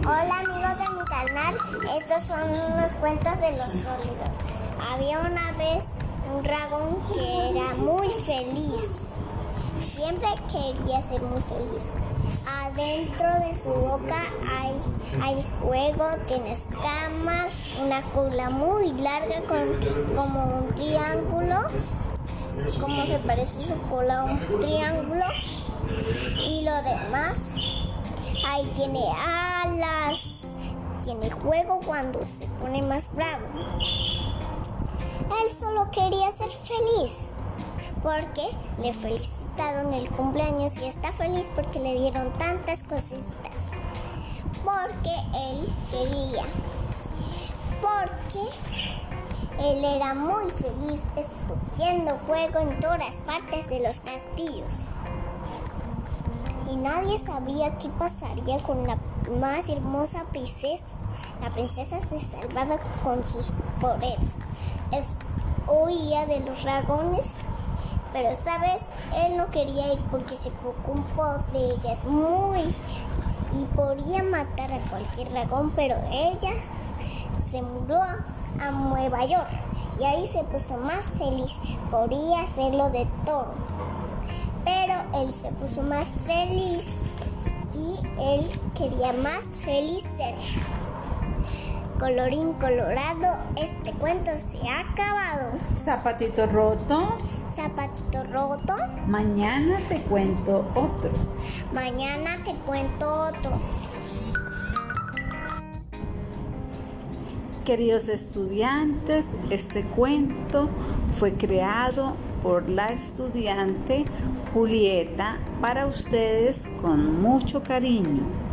Hola amigos de mi canal, estos son unos cuentos de los sólidos. Había una vez un dragón que era muy feliz. Siempre quería ser muy feliz. Adentro de su boca hay, hay juego, tiene escamas, una cola muy larga con, como un triángulo. Como se parece su cola a un triángulo. Y lo demás Ahí tiene alas. Tiene juego cuando se pone más bravo. Él solo quería ser feliz. Porque le felicitaron el cumpleaños y está feliz porque le dieron tantas cositas. Porque él quería. Porque él era muy feliz escogiendo juego en todas partes de los castillos y nadie sabía qué pasaría con la más hermosa princesa. La princesa se salvaba con sus poderes. Es huía de los dragones, pero sabes, él no quería ir porque se preocupó de ellas muy y podía matar a cualquier dragón, pero ella se mudó a Nueva York y ahí se puso más feliz. Podía hacerlo de todo pero él se puso más feliz y él quería más feliz ser. Colorín colorado, este cuento se ha acabado. Zapatito roto. Zapatito roto. Mañana te cuento otro. Mañana te cuento otro. Queridos estudiantes, este cuento fue creado por la estudiante Julieta para ustedes con mucho cariño.